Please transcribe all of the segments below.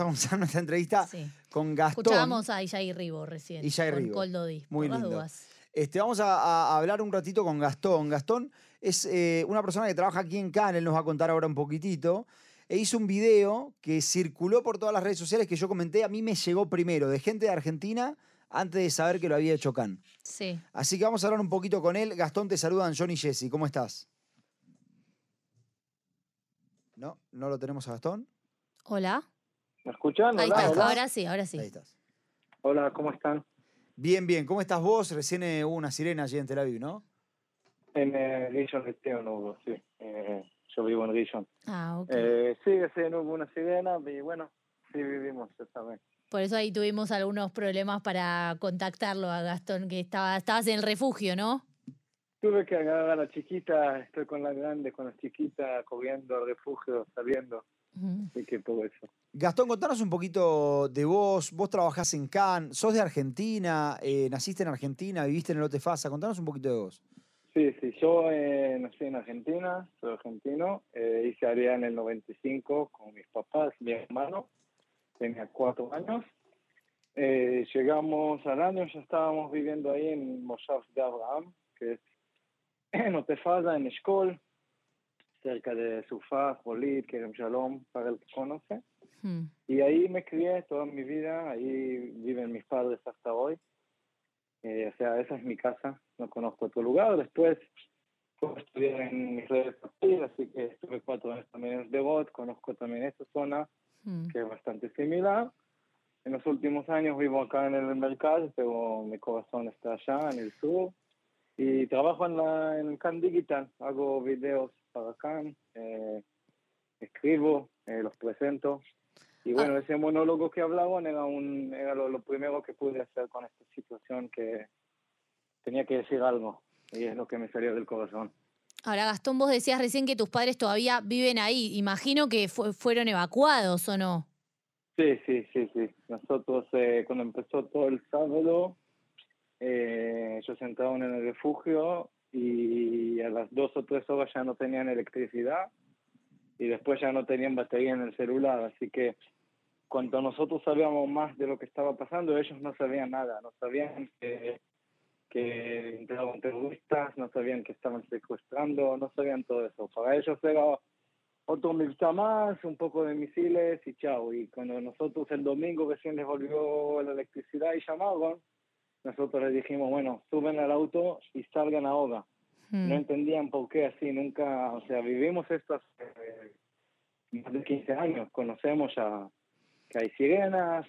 a comenzar nuestra entrevista con Gastón. Escuchábamos a Ijay Ribo recién. Con Ribo. Coldodi, Muy por las lindo. dudas. Este, vamos a, a hablar un ratito con Gastón. Gastón es eh, una persona que trabaja aquí en Cannes, él nos va a contar ahora un poquitito. E hizo un video que circuló por todas las redes sociales que yo comenté, a mí me llegó primero, de gente de Argentina, antes de saber que lo había hecho Can. Sí. Así que vamos a hablar un poquito con él. Gastón, te saludan John y Jesse. ¿Cómo estás? No, no lo tenemos a Gastón. Hola. ¿Me escuchan? Ahí estás, hola. ahora sí, ahora sí. Ahí estás. Hola, ¿cómo están? Bien, bien. ¿Cómo estás vos? Recién eh, hubo una sirena allí en Tel Aviv, ¿no? En eh, Rishon Lezion hubo, sí. Eh, yo vivo en Rishon. Ah, ok. Eh, sí, sí, no hubo una sirena y bueno, sí vivimos esta vez. Por eso ahí tuvimos algunos problemas para contactarlo a Gastón, que estaba, estabas en el refugio, ¿no? Tuve que agarrar a la chiquita, estoy con la grande, con la chiquita, corriendo al refugio, saliendo. Así que por eso. Gastón, contanos un poquito de vos. Vos trabajás en Cannes, sos de Argentina, eh, naciste en Argentina, viviste en el Lote Fasa. Contanos un poquito de vos. Sí, sí, yo eh, nací en Argentina, soy argentino, eh, hice área en el 95 con mis papás, mi hermano, tenía cuatro años. Eh, llegamos al año, ya estábamos viviendo ahí en Moshav de Abraham, que es en Otefada, en Eshkol, cerca de Sufá, Jolit, Kerem Shalom, para el que conoce. Mm. Y ahí me crié toda mi vida, ahí viven mis padres hasta hoy. Eh, o sea, esa es mi casa, no conozco otro lugar. Después fui estudiar en Israel, así que estuve cuatro años también en Devot, conozco también esa zona, Mm. que es bastante similar. En los últimos años vivo acá en el mercado, pero mi corazón está allá, en el sur. Y trabajo en, la, en Can Digital, hago videos para Can, eh, escribo, eh, los presento. Y bueno, ese monólogo que hablaban era, un, era lo, lo primero que pude hacer con esta situación, que tenía que decir algo. Y es lo que me salió del corazón. Ahora, Gastón, vos decías recién que tus padres todavía viven ahí. Imagino que fu- fueron evacuados, ¿o no? Sí, sí, sí, sí. Nosotros, eh, cuando empezó todo el sábado, eh, ellos entraron en el refugio y a las dos o tres horas ya no tenían electricidad y después ya no tenían batería en el celular. Así que cuando nosotros sabíamos más de lo que estaba pasando, ellos no sabían nada. No sabían que, que entraban terroristas, no sabían que estaban secuestrando, no sabían todo eso. Para ellos era otro militar más, un poco de misiles y chao. Y cuando nosotros el domingo recién les volvió la electricidad y llamaron, nosotros les dijimos, bueno, suben al auto y salgan ahora. Mm. No entendían por qué así, nunca, o sea, vivimos esto hace eh, más de 15 años, conocemos ya que hay sirenas,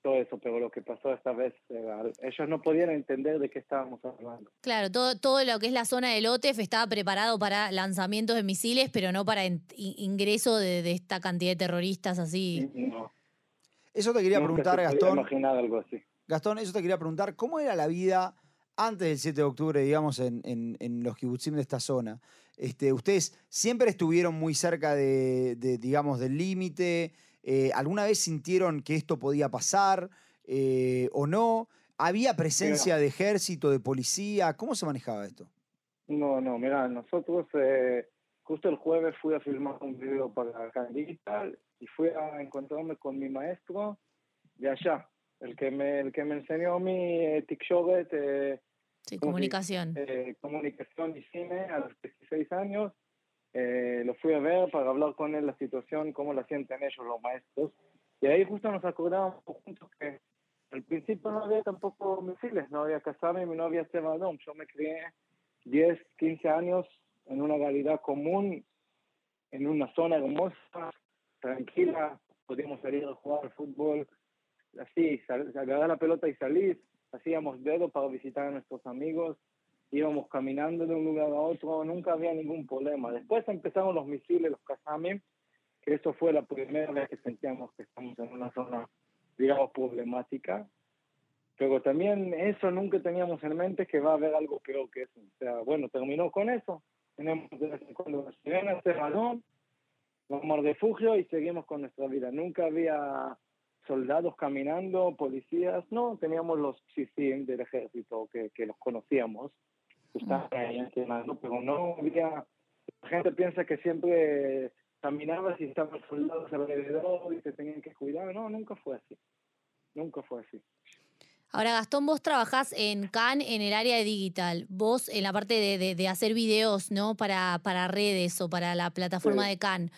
todo eso, pero lo que pasó esta vez, era- ellos no podían entender de qué estábamos hablando. Claro, todo, todo lo que es la zona del OTEF estaba preparado para lanzamientos de misiles, pero no para in- in- ingreso de, de esta cantidad de terroristas así. No, Eso te quería nunca preguntar, Gastón. imaginar algo así. Gastón, eso te quería preguntar. ¿Cómo era la vida antes del 7 de octubre, digamos, en, en- en los kibutzim de esta zona? Este, ¿Ustedes siempre estuvieron muy cerca de, de, digamos, del límite? Eh, ¿Alguna vez sintieron que esto podía pasar eh, o no? ¿Había presencia de ejército, de policía? ¿Cómo se manejaba esto? No, no, mira, nosotros eh, justo el jueves fui a filmar un video para Can Digital y fui a encontrarme con mi maestro de allá, el que me, el que me enseñó mi eh, Tikshobet, eh, Sí, ¿cómo se comunicación. eh, comunicación y cine a los 16 años. Eh, lo fui a ver para hablar con él la situación, cómo la sienten ellos, los maestros. Y ahí justo nos acordábamos juntos que al principio no había tampoco misiles, no había Kazami, no había Cebadón. Yo me crié 10, 15 años en una realidad común, en una zona hermosa, tranquila, podíamos salir a jugar al fútbol, así, agarrar la pelota y salir, hacíamos dedo para visitar a nuestros amigos, íbamos caminando de un lugar a otro, nunca había ningún problema. Después empezaron los misiles, los Kazami, que eso fue la primera vez que sentíamos que estamos en una zona, digamos, problemática. Pero también eso nunca teníamos en mente que va a haber algo peor que eso. O sea, bueno, terminó con eso. Tenemos de vez en cuando las sirenas de balón, vamos al refugio y seguimos con nuestra vida. Nunca había soldados caminando, policías, no, teníamos los CICIM del ejército que, que los conocíamos, que estaban ahí pero no había, la gente piensa que siempre caminabas y estaban soldados alrededor y te tenían que cuidar. No, nunca fue así. Nunca fue así. Ahora, Gastón, vos trabajás en CAN en el área de digital. Vos en la parte de, hacer videos, ¿no? Para, para redes o para la plataforma de CAN.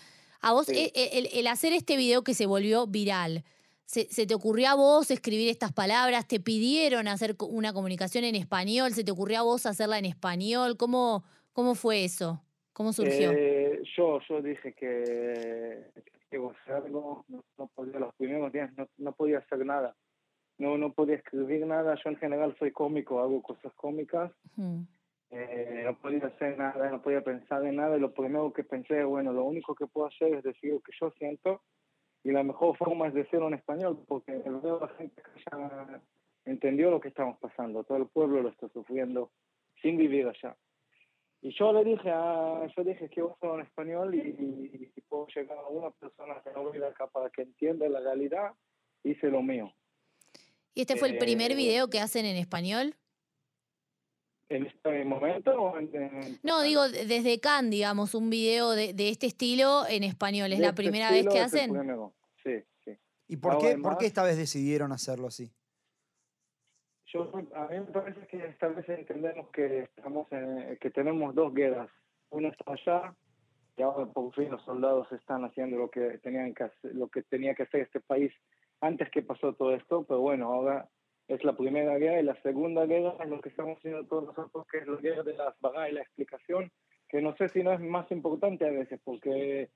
A vos, e, e, el, hacer este video que se volvió viral, ¿se, te ocurrió a vos escribir estas palabras? ¿Te pidieron hacer una comunicación en español? ¿Se te ocurrió a vos hacerla en español? ¿Cómo, cómo fue eso? ¿Cómo surgió? Eh, yo, yo dije que, que algo, no, podía, los primeros días no, no podía hacer nada no, no podía escribir nada. Yo en general soy cómico, hago cosas cómicas. Eh, no podía hacer nada, no podía pensar en nada. Y lo primero que pensé, bueno, lo único que puedo hacer es decir lo que yo siento. Y la mejor forma es decirlo en español, porque veo la gente que ya entendió lo que estamos pasando. Todo el pueblo lo está sufriendo sin vivir allá. Y yo le dije, a, yo dije que hacerlo en español y, y, puedo llegar a una persona que no vive acá para que entienda la realidad, hice lo mío. ¿Y este fue el primer eh, video que hacen en español? ¿En este momento? no, digo, desde Cannes, digamos, un video de, este estilo en español. ¿Es la este primera vez que hacen? Sí, sí. ¿Y por qué, por qué esta vez decidieron hacerlo así? Yo, a mí me parece que esta vez entendemos que estamos que tenemos dos guerras. Una está allá y ahora por fin los soldados están haciendo lo que tenían que hacer, lo que tenía que hacer este país antes que pasó todo esto, pero bueno, ahora es la primera guerra y la segunda guerra es lo que estamos haciendo todos nosotros, que es la guerra de las vagas y la explicación, que no sé si no es más importante a veces, porque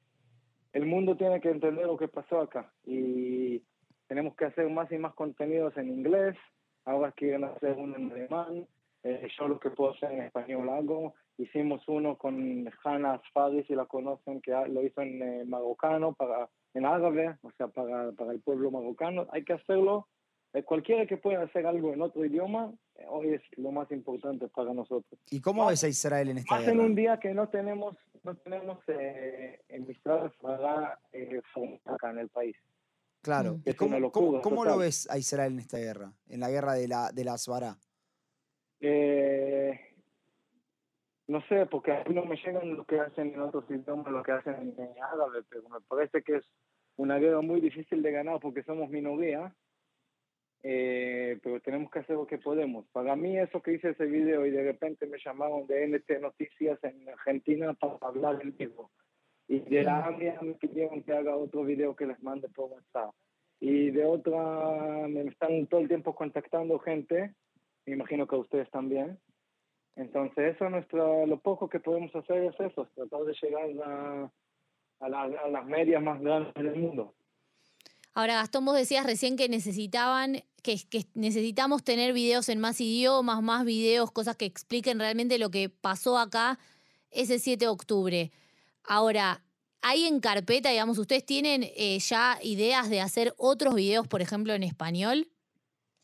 el mundo tiene que entender lo que pasó acá y tenemos que hacer más y más contenidos en inglés, ahora quieren hacer uno en alemán, eh, yo lo que puedo hacer en español hago, hicimos uno con Hannah Asfari, si la conocen, que lo hizo en eh, marocano para en árabe, o sea, para, para el pueblo marocano. Hay que hacerlo. Eh, cualquiera que pueda hacer algo en otro idioma, eh, hoy es lo más importante para nosotros. ¿Y cómo ves a Israel en esta guerra? en un día que no tenemos, no tenemos eh, emisoras para eh, acá en el país. Claro. Es ¿Cómo, ¿cómo, cómo lo ves a Israel en esta guerra? En la guerra de la, de la Eh, no sé, porque a mí no me llegan lo que hacen en otros idiomas, lo que hacen en, árabe, pero me parece que es una guerra muy difícil de ganar porque somos minoría, eh, pero tenemos que hacer lo que podemos. Para mí eso que hice ese video y de repente me llamaron de NT Noticias en Argentina para hablar del mismo. Y de la AMIA me pidieron que haga otro video que les mande por WhatsApp. Y de otra, me están todo el tiempo contactando gente, me imagino que ustedes también, entonces, eso nuestro, lo poco que podemos hacer es eso, tratar de llegar a, a, las medias más grandes del mundo. Ahora, Gastón, vos decías recién que necesitaban, que, que necesitamos tener videos en más idiomas, más videos, cosas que expliquen realmente lo que pasó acá ese 7 de octubre. Ahora, ¿hay en carpeta, digamos, ustedes tienen eh, ya ideas de hacer otros videos, por ejemplo, en español?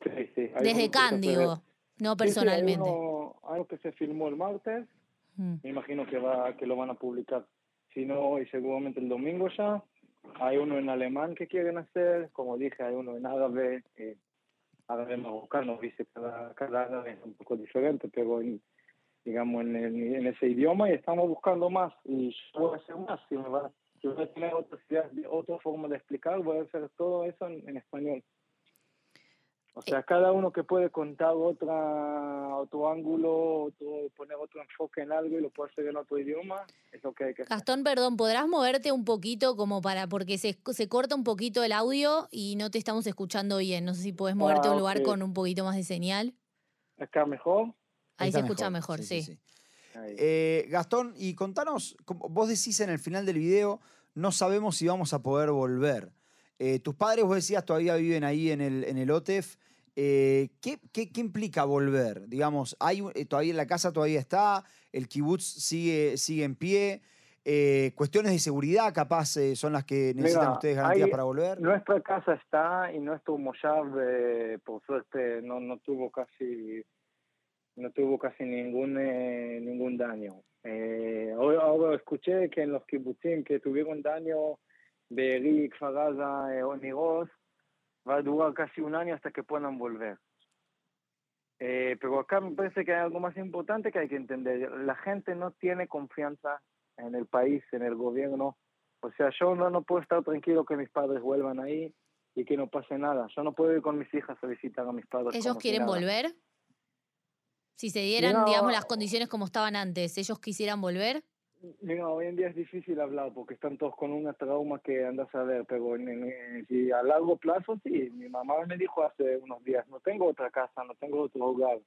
Sí, sí. Desde Cándigo, no personalmente algo que se filmó el martes, mm. me imagino que va que lo van a publicar, si no hoy seguramente el domingo ya. Hay uno en alemán que quieren hacer, como dije, hay uno en árabe, eh, árabe marocano, dice cada, cada árabe es un poco diferente, pero en, digamos en, en, ese idioma y estamos buscando más y yo voy a hacer más, si, me va, si voy a tener otras otra forma de explicar, voy a hacer todo eso en español. O sea, cada uno que puede contar otra, otro ángulo, otro, poner otro enfoque en algo y lo puede hacer en otro idioma, es lo que hay que hacer. Gastón, perdón, ¿podrás moverte un poquito como para, porque se, se corta un poquito el audio y no te estamos escuchando bien? No sé si puedes moverte a un ah, lugar con un poquito más de señal. ¿Acá mejor? Ahí, se escucha mejor, sí. Eh, Gastón, y contanos, vos decís en el final del video, no sabemos si vamos a poder volver. Eh, tus padres, vos decías, todavía viven ahí en el, en el OTEF. Eh, ¿qué, qué, implica volver? Digamos, hay, eh, todavía la casa todavía está, el kibutz sigue, sigue en pie. cuestiones de seguridad, capaz, son las que necesitan ustedes garantías para volver. Nuestra casa está y nuestro Moshav, por suerte, no, no tuvo casi no tuvo casi ningún ningún daño. ahora, escuché que en los kibutzim que tuvieron daño Eh, o Nigos, va a durar casi un año hasta que puedan volver. Eh, pero acá me parece que hay algo más importante que hay que entender. La gente no tiene confianza en el país, en el gobierno, O sea, yo no, no puedo estar tranquilo que mis padres vuelvan ahí y que no pase nada. Yo no puedo ir con mis hijas a visitar a mis padres. ¿Ellos si quieren volver? Si se dieran, No. digamos, las condiciones como estaban antes, ¿ellos quisieran volver? Mira, hoy en día es difícil hablar porque están todos con una trauma que andas a ver, pero en- en- si a largo plazo sí. Mi mamá me dijo hace unos días, no tengo otra casa, no tengo otro hogar.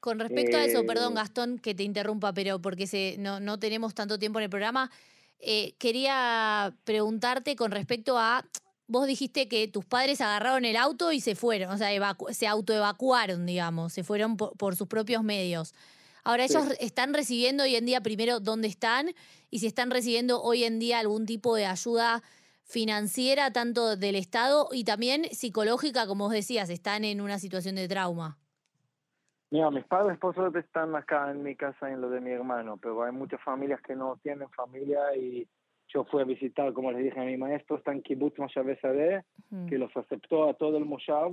Con respecto a eso, perdón Eh, Gastón que te interrumpa, pero porque se, no, no tenemos tanto tiempo en el programa, eh, quería preguntarte con respecto a, vos dijiste que tus padres agarraron el auto y se fueron, o sea, se autoevacuaron, digamos, se fueron por, por sus propios medios. Ahora Sí. ellos están recibiendo hoy en día primero dónde están y si están recibiendo hoy en día algún tipo de ayuda financiera, tanto del Estado y también psicológica, como vos decías, están en una situación de trauma. Mira, mis padres por suerte están acá en mi casa en lo de mi hermano, pero hay muchas familias que no tienen familia y yo fui a visitar, como les dije a mi maestro, está en Kibbutz Moshav Sadeh, Mm. que los aceptó a todo el Moshav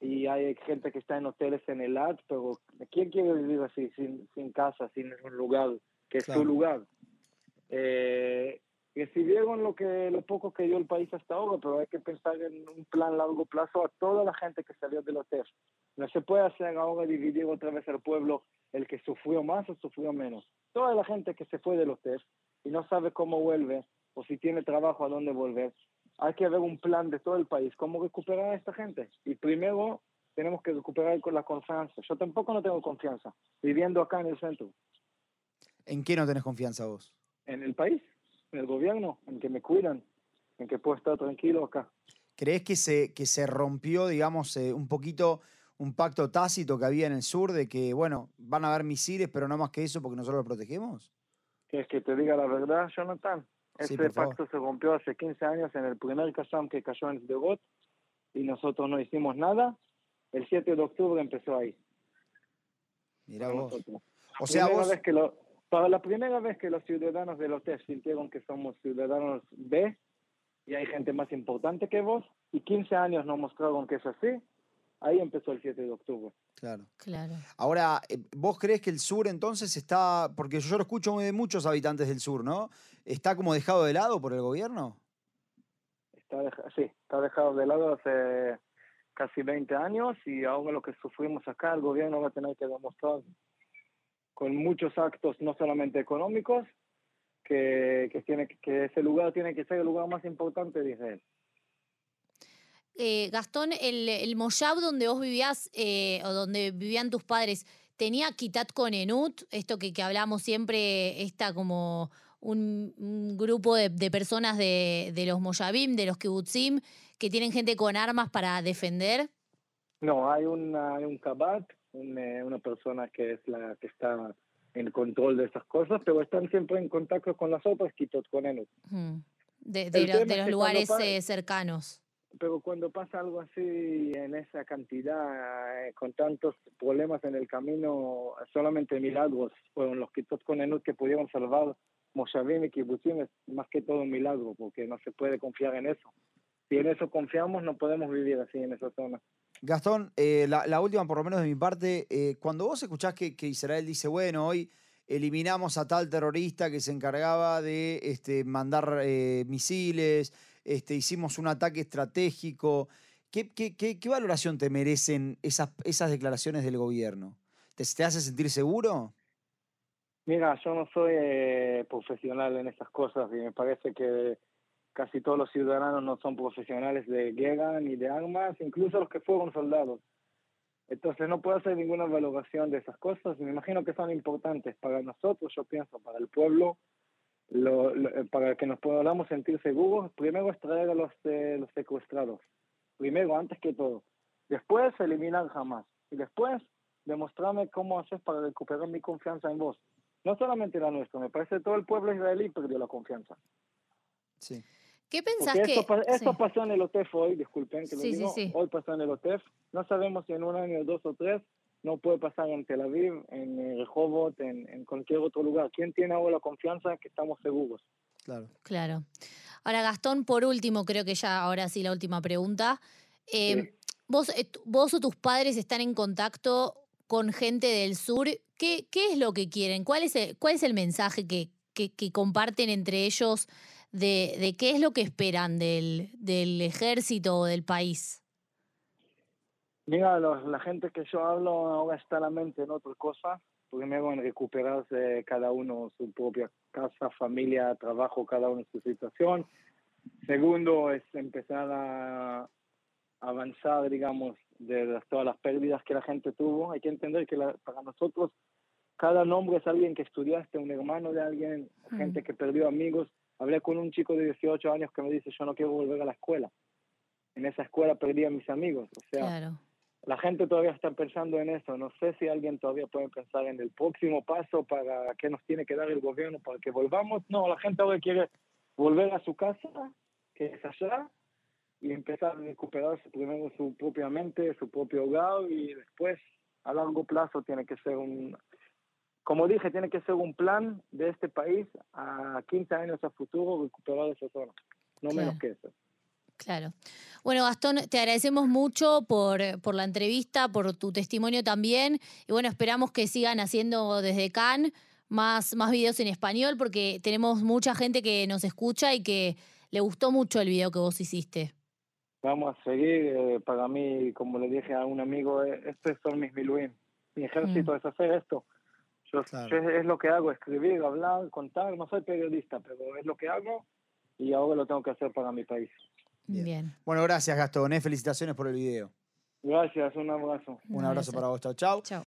y hay gente que está en hoteles en el AT, pero ¿quién quiere vivir así, sin, sin casa, sin un lugar, que es Claro. su lugar? Eh, recibieron lo que lo poco que dio el país hasta ahora, pero hay que pensar en un plan largo plazo a toda la gente que salió del hotel. No se puede hacer ahora dividir otra vez al pueblo el que sufrió más o sufrió menos. Toda la gente que se fue del hotel y no sabe cómo vuelve o si tiene trabajo a dónde volver, hay que ver un plan de todo el país, cómo recuperar a esta gente. Y primero tenemos que recuperar con la confianza. Yo tampoco no tengo confianza viviendo acá en el centro, ¿En qué no tenés confianza vos? en el país, en el gobierno, en que me cuidan, en que puedo estar tranquilo acá. ¿Crees que se, que se rompió, digamos, eh, un poquito un pacto tácito que había en el sur de que, bueno, van a haber misiles, pero no más que eso porque nosotros los protegemos? ¿Quieres que te diga la verdad, Jonathan? Sí, Ese pacto se rompió hace 15 años en el primer Kazam que cayó en Sderot y nosotros no hicimos nada. El 7 de octubre empezó ahí. Con vos. nosotros. O sea, Primera vos, vez que lo- para la primera vez que los ciudadanos del hotel sintieron que somos ciudadanos B y hay gente más importante que vos y 15 años nos mostraron que es así, ahí empezó el 7 de octubre. claro. Claro. Ahora, eh, ¿vos crees que el sur entonces está, porque yo lo escucho de muchos habitantes del sur, ¿no? ¿Está como dejado de lado por el gobierno? Está deja- sí, está dejado de lado hace casi 20 años y ahora lo que sufrimos acá, el gobierno va a tener que demostrar con muchos actos, no solamente económicos, que, que, tiene, que- que ese lugar tiene que ser el lugar más importante de Israel. Eh, Gastón, el, el Moyab donde vos vivías eh, o donde vivían tus padres, ¿tenía Kitat Konenut? Esto que, que hablamos siempre, está como un, un grupo de, de personas de, de los Moyabim, de los Kibbutzim, que tienen gente con armas para defender. No, hay, una, hay un kabat, un, eh, una persona que es la que está en control de esas cosas, pero están siempre en contacto con las otras Kitot Konenut. Mm. De, lo- los lugares eh, cercanos. Pero cuando pasa algo así en esa cantidad, eh, con tantos problemas en el camino, solamente milagros fueron los Kitot Konenut que pudieron salvar Moshavim y Kibbutzim, es más que todo un milagro, porque no se puede confiar en eso. Si en eso confiamos, no podemos vivir así en esa zona. Gastón, eh, la, la última por lo menos de mi parte, eh, cuando vos escuchás que, que Israel dice, bueno, hoy eliminamos a tal terrorista que se encargaba de este, mandar eh, misiles, este, hicimos un ataque estratégico, ¿qué, qué, qué- qué valoración te merecen esas, esas declaraciones del gobierno? ¿Te, te hace sentir seguro? Mira, yo no soy eh, profesional en esas cosas y me parece que casi todos los ciudadanos no son profesionales de guerra ni de armas, incluso los que fueron soldados. Entonces no puedo hacer ninguna valoración de esas cosas. Me imagino que son importantes para nosotros, yo pienso, para el pueblo, lo- lo- eh, para que nos podamos sentir seguros. Primero es traer a los, eh, los secuestrados. Primero, antes que todo. Después, eliminar jamás. Y después, demostrarme cómo haces para recuperar mi confianza en vos. No solamente la nuestra, me parece que todo el pueblo israelí perdió la confianza. Sí. ¿Qué pensás Porque que...? esto, esto sí. pasó en el OTEF hoy, disculpen que lo Sí, sí, digo, sí. hoy pasó en el OTEF. No sabemos si en un año, dos o tres, no puede pasar en Tel Aviv, en eh, Rehovot, en, en cualquier otro lugar. ¿Quién tiene ahora la confianza que estamos seguros? Claro. Claro. Ahora, Gastón, por último, creo que ya ahora sí la última pregunta. Eh, Sí. vos, eh, ¿Vos o tus padres están en contacto con gente del sur? ¿Qué, qué es lo que quieren? ¿Cuál es el, cuál es el mensaje que, que, que comparten entre ellos de, de qué es lo que esperan del, del ejército o del país. Mira, los- la gente que yo hablo ahora está la mente en otra cosa. Primero en recuperarse cada uno su propia casa, familia, trabajo, cada uno su situación. Segundo es empezar a avanzar, digamos, de las- todas las pérdidas que la gente tuvo. Hay que entender que la- para nosotros cada nombre es alguien que estudiaste, un hermano de alguien, Mm. gente que perdió amigos. Hablé con un chico de 18 años que me dice, yo no quiero volver a la escuela. En esa escuela perdí a mis amigos. O sea, Claro. La gente todavía está pensando en eso. No sé si alguien todavía puede pensar en el próximo paso para qué nos tiene que dar el gobierno para que volvamos. No, la gente ahora quiere volver a su casa, que es allá, y empezar a recuperarse primero su propia mente, su propio hogar, y después a largo plazo tiene que ser un, como dije, tiene que ser un plan de este país a 15 años a futuro recuperar esa zona. No menos que eso. Claro. Bueno, Gastón, te agradecemos mucho por, por la entrevista, por tu testimonio también. Y bueno, esperamos que sigan haciendo desde Cannes más, más videos en español, porque tenemos mucha gente que nos escucha y que le gustó mucho el video que vos hiciste. Vamos a seguir. eh, para mí, como le dije a un amigo, eh, estos son mis miluim. Mi ejército es hacer esto. Yo, Claro. yo es, es lo que hago, escribir, hablar, contar. No soy periodista, pero es lo que hago y ahora lo tengo que hacer para mi país. Bien. Bien. Bueno, gracias Gastón, ¿eh? felicitaciones por el video. Gracias, un abrazo. Un abrazo para vos, chao. Chao.